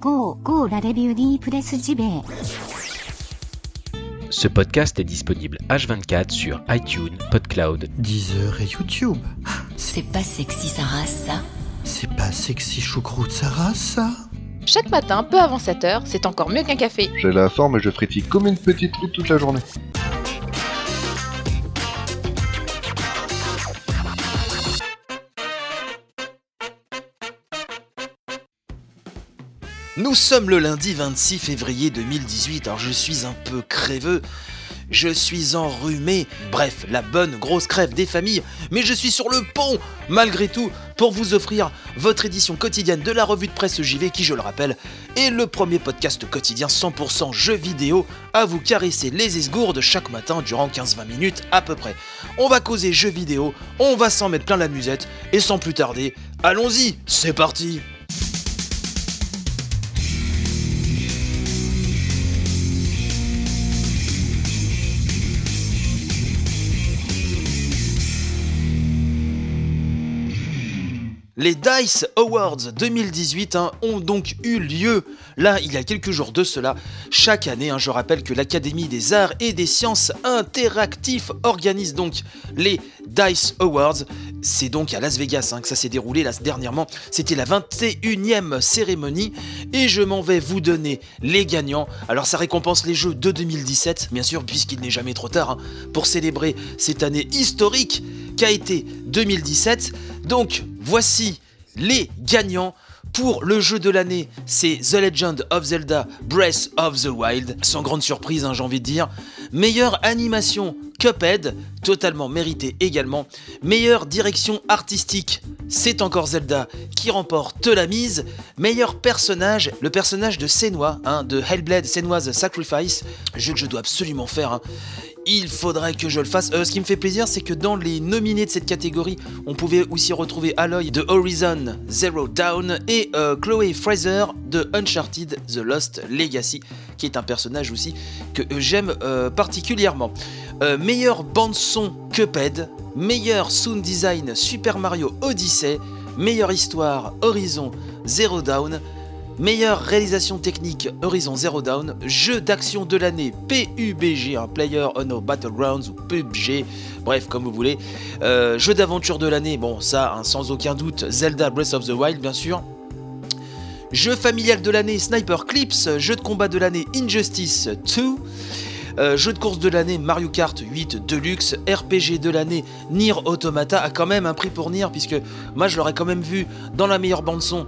Go, go la review Press JB. Ce podcast est disponible H24 sur iTunes, PodCloud, Deezer et YouTube. C'est pas sexy sa race, ça C'est pas sexy choucroute Sarah, ça Chaque matin, peu avant 7h, c'est encore mieux qu'un café. J'ai la forme et je frétille comme une petite truite toute la journée. Nous sommes le lundi 26 février 2018, alors je suis un peu creveux, je suis enrhumé, bref, la bonne grosse crève des familles, mais je suis sur le pont, malgré tout, pour vous offrir votre édition quotidienne de la revue de presse JV qui, je le rappelle, est le premier podcast quotidien 100% jeux vidéo à vous caresser les esgourdes chaque matin durant 15-20 minutes à peu près. On va causer jeux vidéo, on va s'en mettre plein la musette, et sans plus tarder, allons-y, c'est parti Les DICE Awards 2018 hein, ont donc eu lieu, là, il y a quelques jours de cela. Chaque année, hein, je rappelle que l'Académie des Arts et des Sciences Interactifs organise donc les DICE Awards. C'est donc à Las Vegas hein, que ça s'est déroulé là, dernièrement. C'était la 21e cérémonie et je m'en vais vous donner les gagnants. Alors ça récompense les jeux de 2017, bien sûr, puisqu'il n'est jamais trop tard pour célébrer cette année historique qu'a été 2017. Donc voici les gagnants. Pour le jeu de l'année, c'est The Legend of Zelda Breath of the Wild, sans grande surprise, hein, j'ai envie de dire. Meilleure animation, Cuphead, totalement mérité également. Meilleure direction artistique, c'est encore Zelda qui remporte la mise. Meilleur personnage, le personnage de Senua, hein, de Hellblade Senua's Sacrifice, jeu que je dois absolument faire. hein il faudrait que je le fasse. Euh, ce qui me fait plaisir, c'est que dans les nominés de cette catégorie, on pouvait aussi retrouver Aloy de Horizon Zero Dawn et euh, Chloé Fraser de Uncharted The Lost Legacy, qui est un personnage aussi que j'aime euh, particulièrement. Euh, meilleure bande-son Cuphead, meilleur sound design Super Mario Odyssey, meilleure histoire Horizon Zero Dawn, Meilleure réalisation technique Horizon Zero Dawn, jeu d'action de l'année PUBG, un Player Unknown Battlegrounds ou PUBG, bref comme vous voulez. Euh, jeu d'aventure de l'année, bon ça hein, sans aucun doute Zelda Breath of the Wild bien sûr. Jeu familial de l'année Sniper Clips, jeu de combat de l'année Injustice 2. Euh, jeu de course de l'année Mario Kart 8 Deluxe, RPG de l'année Nier Automata a quand même un prix pour Nier puisque moi je l'aurais quand même vu dans la meilleure bande son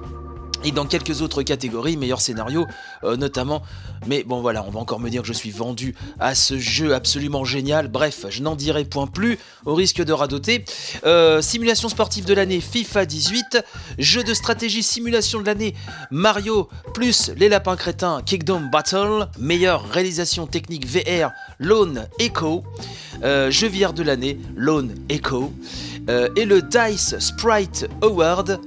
et dans quelques autres catégories, meilleur scénario euh, notamment. Mais bon voilà, on va encore me dire que je suis vendu à ce jeu absolument génial. Bref, je n'en dirai point plus, au risque de radoter. Euh, simulation sportive de l'année FIFA 18. Jeu de stratégie simulation de l'année Mario plus les lapins crétins Kingdom Battle. Meilleure réalisation technique VR Lone Echo. Euh, jeu VR de l'année Lone Echo. Et le Dice Sprite Award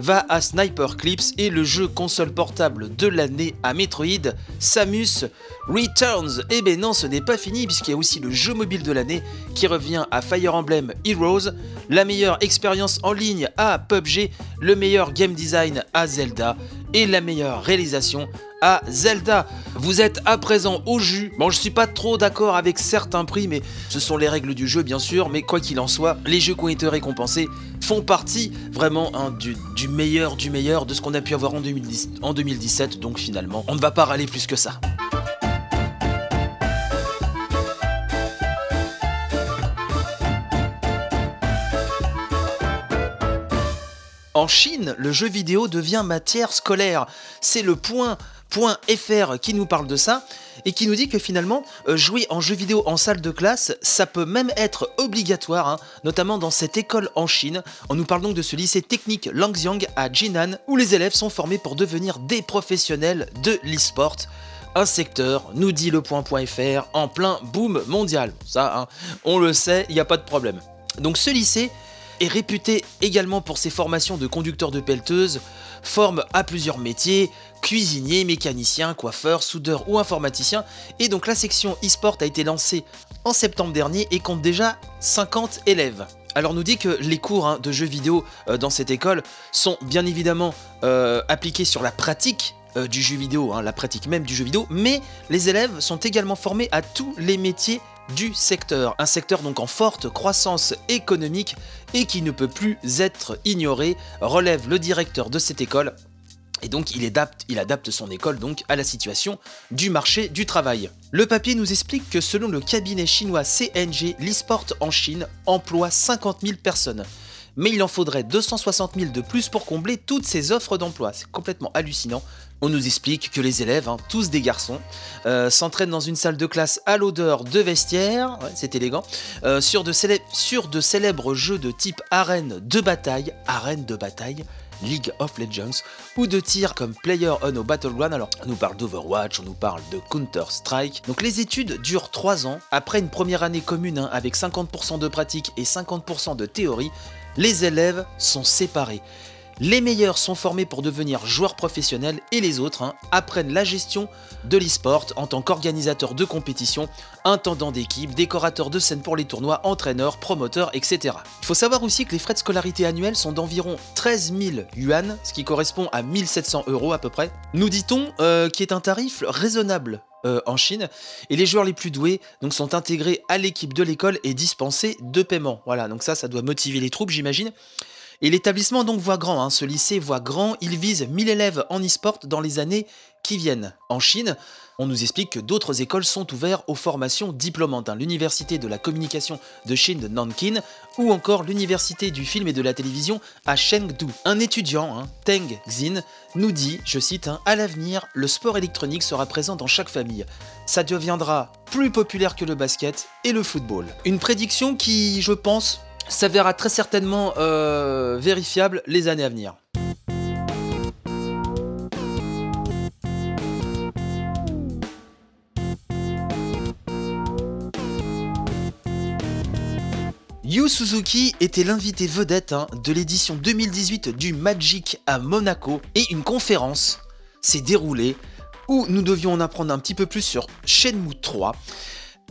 va à Sniper Clips et le jeu console portable de l'année à Metroid, Samus Returns. Et ben non, ce n'est pas fini puisqu'il y a aussi le jeu mobile de l'année qui revient à Fire Emblem Heroes, la meilleure expérience en ligne à PUBG, le meilleur game design à Zelda et la meilleure réalisation à Zelda. Vous êtes à présent au jus. Bon, je suis pas trop d'accord avec certains prix, mais ce sont les règles du jeu, bien sûr. Mais quoi qu'il en soit, les jeux qui ont été récompensés font partie vraiment hein, du, meilleur du meilleur de ce qu'on a pu avoir en, 2010 en 2017. Donc finalement, on ne va pas râler plus que ça. En Chine, le jeu vidéo devient matière scolaire. C'est le point .fr qui nous parle de ça et qui nous dit que finalement euh, jouer en jeu vidéo en salle de classe ça peut même être obligatoire hein, notamment dans cette école en Chine on nous parle donc de ce lycée technique Langxiang à Jinan où les élèves sont formés pour devenir des professionnels de l'e-sport un secteur, nous dit le point.fr, en plein boom mondial. Ça, hein, on le sait, il n'y a pas de problème. Donc ce lycée est réputé également pour ses formations de conducteurs de pelleteuses, forme à plusieurs métiers, cuisinier, mécanicien, coiffeur, soudeur ou informaticien. Et donc la section e-sport a été lancée en septembre dernier et compte déjà 50 élèves. Alors nous dit que les cours hein, de jeux vidéo euh, dans cette école sont bien évidemment euh, appliqués sur la pratique euh, du jeu vidéo, hein, la pratique même du jeu vidéo, mais les élèves sont également formés à tous les métiers du secteur. Un secteur donc en forte croissance économique et qui ne peut plus être ignoré, relève le directeur de cette école. Et donc il adapte, son école donc à la situation du marché du travail. Le papier nous explique que selon le cabinet chinois CNG, l'e-sport en Chine emploie 50 000 personnes. Mais il en faudrait 260 000 de plus pour combler toutes ces offres d'emploi. C'est complètement hallucinant. On nous explique que les élèves, hein, tous des garçons, euh, s'entraînent dans une salle de classe à l'odeur de vestiaire, c'est élégant, euh, sur, de célèbres, jeux de type arène de bataille, arène de bataille, League of Legends, ou de tir comme Player Unknown Battleground. Alors, on nous parle d'Overwatch, on nous parle de Counter-Strike. Donc, les études durent 3 ans. Après une première année commune hein, avec 50% de pratique et 50% de théorie, les élèves sont séparés. Les meilleurs sont formés pour devenir joueurs professionnels et les autres hein, apprennent la gestion de l'e-sport en tant qu'organisateur de compétition, intendant d'équipe, décorateur de scène pour les tournois, entraîneur, promoteur, etc. Il faut savoir aussi que les frais de scolarité annuels sont d'environ 13 000 yuan, ce qui correspond à 1700 euros à peu près. Nous dit-on euh, qui est un tarif raisonnable euh, en Chine. Et les joueurs les plus doués sont intégrés à l'équipe de l'école et dispensés de paiement. Voilà, donc ça, ça doit motiver les troupes, j'imagine. Et l'établissement donc voit grand, hein, ce lycée voit grand, il vise 1000 élèves en e-sport dans les années qui viennent. En Chine, on nous explique que d'autres écoles sont ouvertes aux formations diplômantes. hein. L'université de la communication de Chine de Nankin ou encore l'université du film et de la télévision à Chengdu. Un étudiant, hein, Teng Xin, nous dit, je cite, hein, à l'avenir, le sport électronique sera présent dans chaque famille. Ça deviendra plus populaire que le basket et le football. Une prédiction qui, je pense, s'avérera très certainement euh, vérifiable les années à venir. Yu Suzuki était l'invité vedette hein, de l'édition 2018 du Magic à Monaco et une conférence s'est déroulée où nous devions en apprendre un petit peu plus sur Shenmue 3.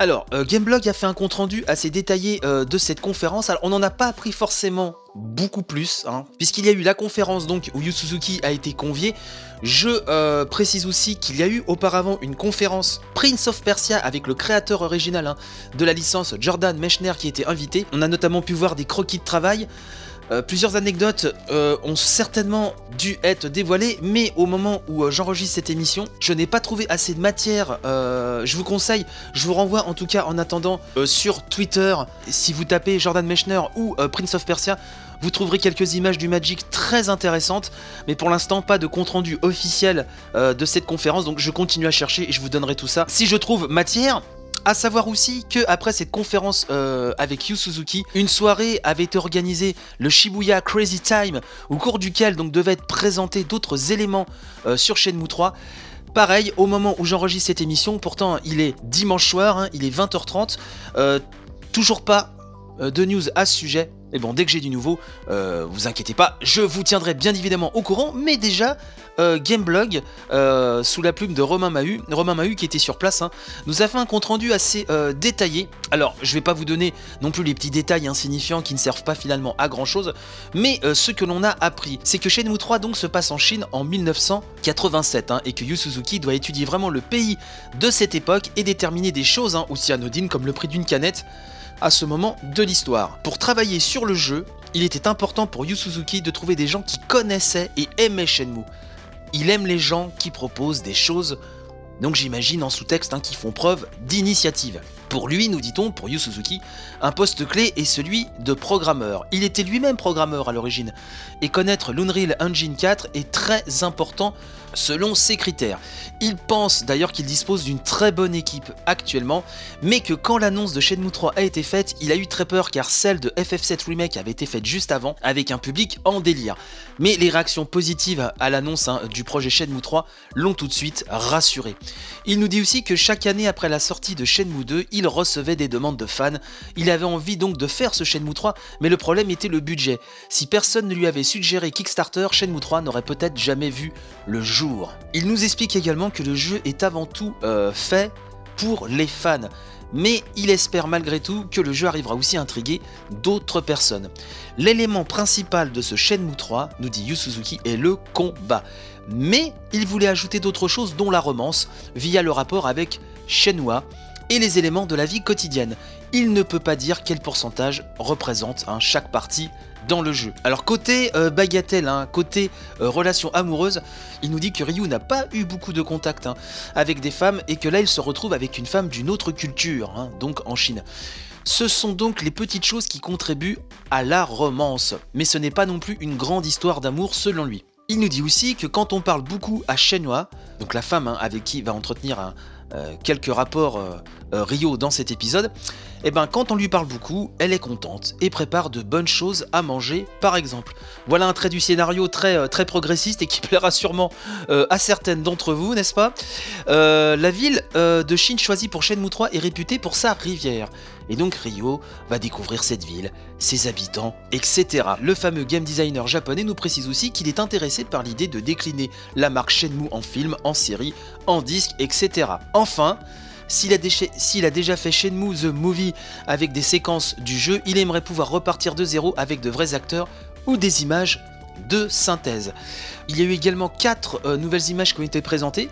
Alors, euh, Gameblog a fait un compte-rendu assez détaillé euh, de cette conférence. On n'en a pas appris forcément beaucoup plus, hein, puisqu'il y a eu la conférence donc où Yu Suzuki a été convié. Je euh, précise aussi qu'il y a eu auparavant une conférence Prince of Persia avec le créateur original hein, de la licence Jordan Mechner qui était invité. On a notamment pu voir des croquis de travail. Euh, plusieurs anecdotes euh, ont certainement dû être dévoilées, mais au moment où euh, j'enregistre cette émission, je n'ai pas trouvé assez de matière. Je vous conseille, je vous renvoie en tout cas en attendant sur Twitter, si vous tapez Jordan Mechner ou Prince of Persia, vous trouverez quelques images du Magic très intéressantes, mais pour l'instant pas de compte rendu officiel de cette conférence, donc je continue à chercher et je vous donnerai tout ça. Si je trouve matière, à savoir aussi que après cette conférence euh, avec Yu Suzuki, une soirée avait été organisée, le Shibuya Crazy Time, au cours duquel donc devaient être présentés d'autres éléments euh, sur Shenmue 3. Pareil, au moment où j'enregistre cette émission, pourtant il est dimanche soir, hein, il est 20h30, euh, toujours pas de news à ce sujet. Et bon, dès que j'ai du nouveau, euh, vous inquiétez pas, je vous tiendrai bien évidemment au courant, mais déjà, euh, Gameblog, euh, sous la plume de Romain Mahut, Romain Mahut qui était sur place, hein, nous a fait un compte rendu assez détaillé. Alors, je vais pas vous donner non plus les petits détails insignifiants qui ne servent pas finalement à grand chose, mais ce que l'on a appris, c'est que Shenmue 3 donc se passe en Chine en 1987, hein, et que Yu Suzuki doit étudier vraiment le pays de cette époque et déterminer des choses hein, aussi anodines comme le prix d'une canette à ce moment de l'histoire. Pour travailler sur le jeu, il était important pour Yu Suzuki de trouver des gens qui connaissaient et aimaient Shenmue. Il aime les gens qui proposent des choses, donc j'imagine en sous-texte, hein, qui font preuve d'initiative. Pour lui, nous dit-on, pour Yu Suzuki, un poste clé est celui de programmeur. Il était lui-même programmeur à l'origine, et connaître l'Unreal Engine 4 est très important selon ses critères. Il pense d'ailleurs qu'il dispose d'une très bonne équipe actuellement, mais que quand l'annonce de Shenmue 3 a été faite, il a eu très peur car celle de FF7 Remake avait été faite juste avant, avec un public en délire. Mais les réactions positives à l'annonce hein, du projet Shenmue 3 l'ont tout de suite rassuré. Il nous dit aussi que chaque année après la sortie de Shenmue 2, il recevait des demandes de fans. Il avait envie donc de faire ce Shenmue 3, mais le problème était le budget. Si personne ne lui avait suggéré Kickstarter, Shenmue 3 n'aurait peut-être jamais vu le jour. Il nous explique également que le jeu est avant tout euh, fait pour les fans. Mais il espère malgré tout que le jeu arrivera aussi à intriguer d'autres personnes. L'élément principal de ce Shenmue 3, nous dit Yu Suzuki, est le combat. Mais il voulait ajouter d'autres choses dont la romance, via le rapport avec Shenhua et les éléments de la vie quotidienne. Il ne peut pas dire quel pourcentage représente hein, chaque partie dans le jeu. Alors côté euh, bagatelle, hein, côté euh, relation amoureuse, il nous dit que Ryu n'a pas eu beaucoup de contact hein, avec des femmes et que là il se retrouve avec une femme d'une autre culture, hein, donc en Chine. Ce sont donc les petites choses qui contribuent à la romance, mais ce n'est pas non plus une grande histoire d'amour selon lui. Il nous dit aussi que quand on parle beaucoup à Shenhua, donc la femme avec qui il va entretenir un, quelques rapports euh, euh, Rio dans cet épisode, et ben quand on lui parle beaucoup, elle est contente et prépare de bonnes choses à manger, par exemple. Voilà un trait du scénario très, très progressiste et qui plaira sûrement à certaines d'entre vous, n'est-ce pas? La ville de Chine choisie pour Shenmue 3 est réputée pour sa rivière. Et donc Rio va découvrir cette ville, ses habitants, etc. Le fameux game designer japonais nous précise aussi qu'il est intéressé par l'idée de décliner la marque Shenmue en film, en série, en disque, etc. Enfin, s'il a, déjà fait Shenmue The Movie avec des séquences du jeu, il aimerait pouvoir repartir de zéro avec de vrais acteurs ou des images de synthèse. Il y a eu également 4 euh, nouvelles images qui ont été présentées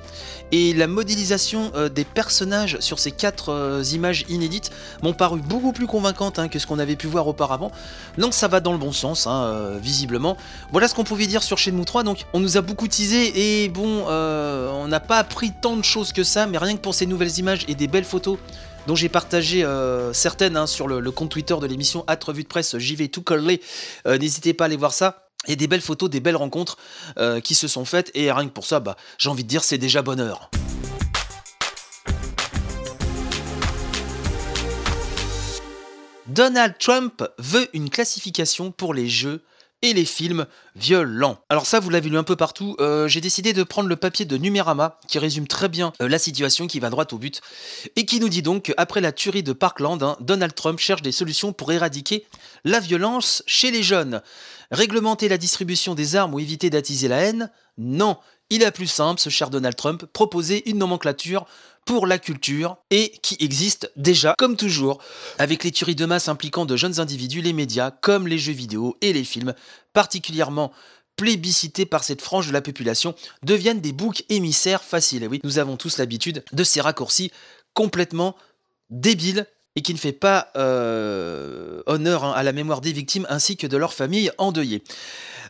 et la modélisation euh, des personnages sur ces 4 euh, images inédites m'ont paru beaucoup plus convaincantes hein, que ce qu'on avait pu voir auparavant. Donc ça va dans le bon sens, hein, visiblement. Voilà ce qu'on pouvait dire sur Shenmue 3. Donc on nous a beaucoup teasé et bon, on n'a pas appris tant de choses que ça, mais rien que pour ces nouvelles images et des belles photos dont j'ai partagé certaines hein, sur le, compte Twitter de l'émission At Revue de Presse, j'y vais tout coller. N'hésitez pas à aller voir ça. Il y a des belles photos, des belles rencontres euh, qui se sont faites, et rien que pour ça, bah, j'ai envie de dire, c'est déjà bonheur. Donald Trump veut une classification pour les jeux et les films violents. Alors ça, vous l'avez lu un peu partout, euh, j'ai décidé de prendre le papier de Numérama, qui résume très bien euh, la situation, qui va droit au but, et qui nous dit donc qu'après la tuerie de Parkland, hein, Donald Trump cherche des solutions pour éradiquer la violence chez les jeunes. Réglementer la distribution des armes ou éviter d'attiser la haine? Non, il a plus simple, ce cher Donald Trump, proposer une nomenclature pour la culture et qui existe déjà, comme toujours, avec les tueries de masse impliquant de jeunes individus, les médias, comme les jeux vidéo et les films, particulièrement plébiscités par cette frange de la population, deviennent des boucs émissaires faciles. Et oui, nous avons tous l'habitude de ces raccourcis complètement débiles et qui ne fait pas euh, honneur hein, à la mémoire des victimes ainsi que de leurs familles endeuillées.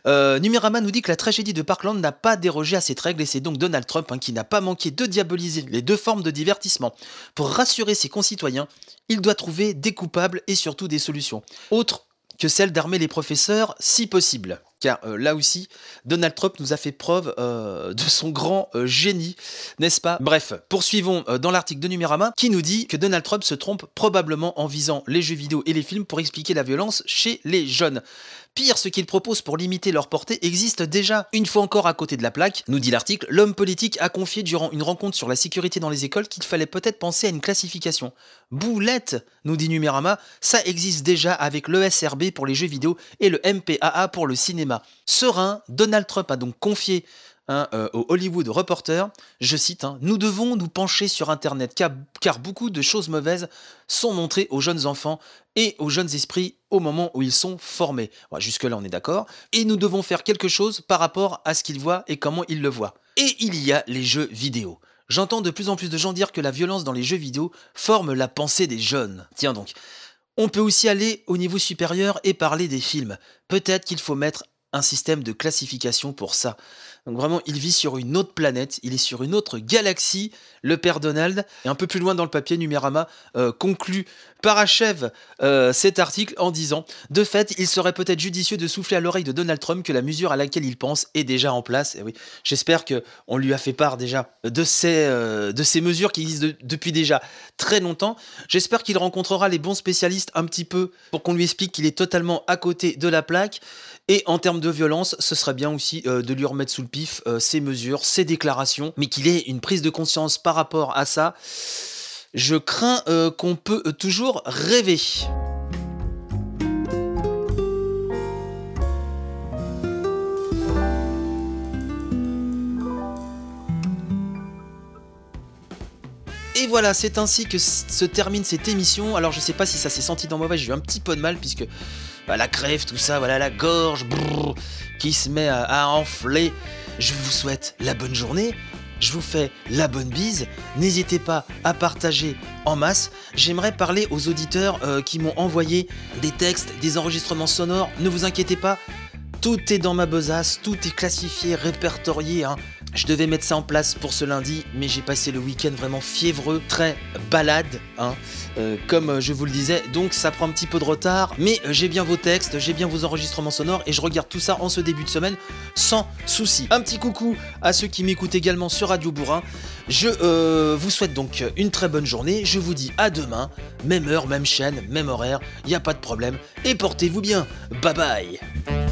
Euh, nous dit que la tragédie de Parkland n'a pas dérogé à cette règle et c'est donc Donald Trump hein, qui n'a pas manqué de diaboliser les deux formes de divertissement. Pour rassurer ses concitoyens, il doit trouver des coupables et surtout des solutions. Autre que celle d'armer les professeurs si possible. Car euh, là aussi, Donald Trump nous a fait preuve euh, de son grand euh, génie, n'est-ce pas? Bref, poursuivons dans l'article de Numérama qui nous dit que Donald Trump se trompe probablement en visant les jeux vidéo et les films pour expliquer la violence chez les jeunes. Pire, ce qu'il propose pour limiter leur portée existe déjà. Une fois encore à côté de la plaque, nous dit l'article, l'homme politique a confié durant une rencontre sur la sécurité dans les écoles qu'il fallait peut-être penser à une classification. Boulette, nous dit Numérama, ça existe déjà avec l'ESRB pour les jeux vidéo et le MPAA pour le cinéma. Serein, Donald Trump a donc confié Hein, euh, au Hollywood Reporter, je cite, hein, Nous devons nous pencher sur Internet car, beaucoup de choses mauvaises sont montrées aux jeunes enfants et aux jeunes esprits au moment où ils sont formés. Jusque-là, on est d'accord. Et nous devons faire quelque chose par rapport à ce qu'ils voient et comment ils le voient. Et il y a les jeux vidéo. J'entends de plus en plus de gens dire que la violence dans les jeux vidéo forme la pensée des jeunes. Tiens donc. On peut aussi aller au niveau supérieur et parler des films. Peut-être qu'il faut mettre un système de classification pour ça. Donc vraiment, il vit sur une autre planète, il est sur une autre galaxie, le père Donald. Et un peu plus loin dans le papier, Numérama euh, conclut, parachève euh, cet article en disant De fait, il serait peut-être judicieux de souffler à l'oreille de Donald Trump que la mesure à laquelle il pense est déjà en place. Et oui, j'espère qu'on lui a fait part déjà de ces, euh, de ces mesures qui existent depuis déjà très longtemps. J'espère qu'il rencontrera les bons spécialistes un petit peu pour qu'on lui explique qu'il est totalement à côté de la plaque. Et en termes de violence, ce serait bien aussi de lui remettre sous le ses euh, mesures, ses déclarations, mais qu'il ait une prise de conscience par rapport à ça, je crains euh, qu'on peut toujours rêver. Voilà, c'est ainsi que se termine cette émission. Alors je sais pas si ça s'est senti dans ma voix, j'ai eu un petit peu de mal puisque bah, la crève, tout ça, voilà la gorge qui se met à, à enfler. Je vous souhaite la bonne journée. Je vous fais la bonne bise. N'hésitez pas à partager en masse. J'aimerais parler aux auditeurs euh, qui m'ont envoyé des textes, des enregistrements sonores. Ne vous inquiétez pas, tout est dans ma besace, tout est classifié, répertorié. hein. Je devais mettre ça en place pour ce lundi, mais j'ai passé le week-end vraiment fiévreux, très balade, hein, euh, comme euh, je vous le disais. Donc ça prend un petit peu de retard, mais euh, j'ai bien vos textes, j'ai bien vos enregistrements sonores et je regarde tout ça en ce début de semaine sans souci. Un petit coucou à ceux qui m'écoutent également sur Radio Bourrin. Je vous souhaite donc une très bonne journée. Je vous dis à demain, même heure, même chaîne, même horaire, il n'y a pas de problème. Et portez-vous bien. Bye bye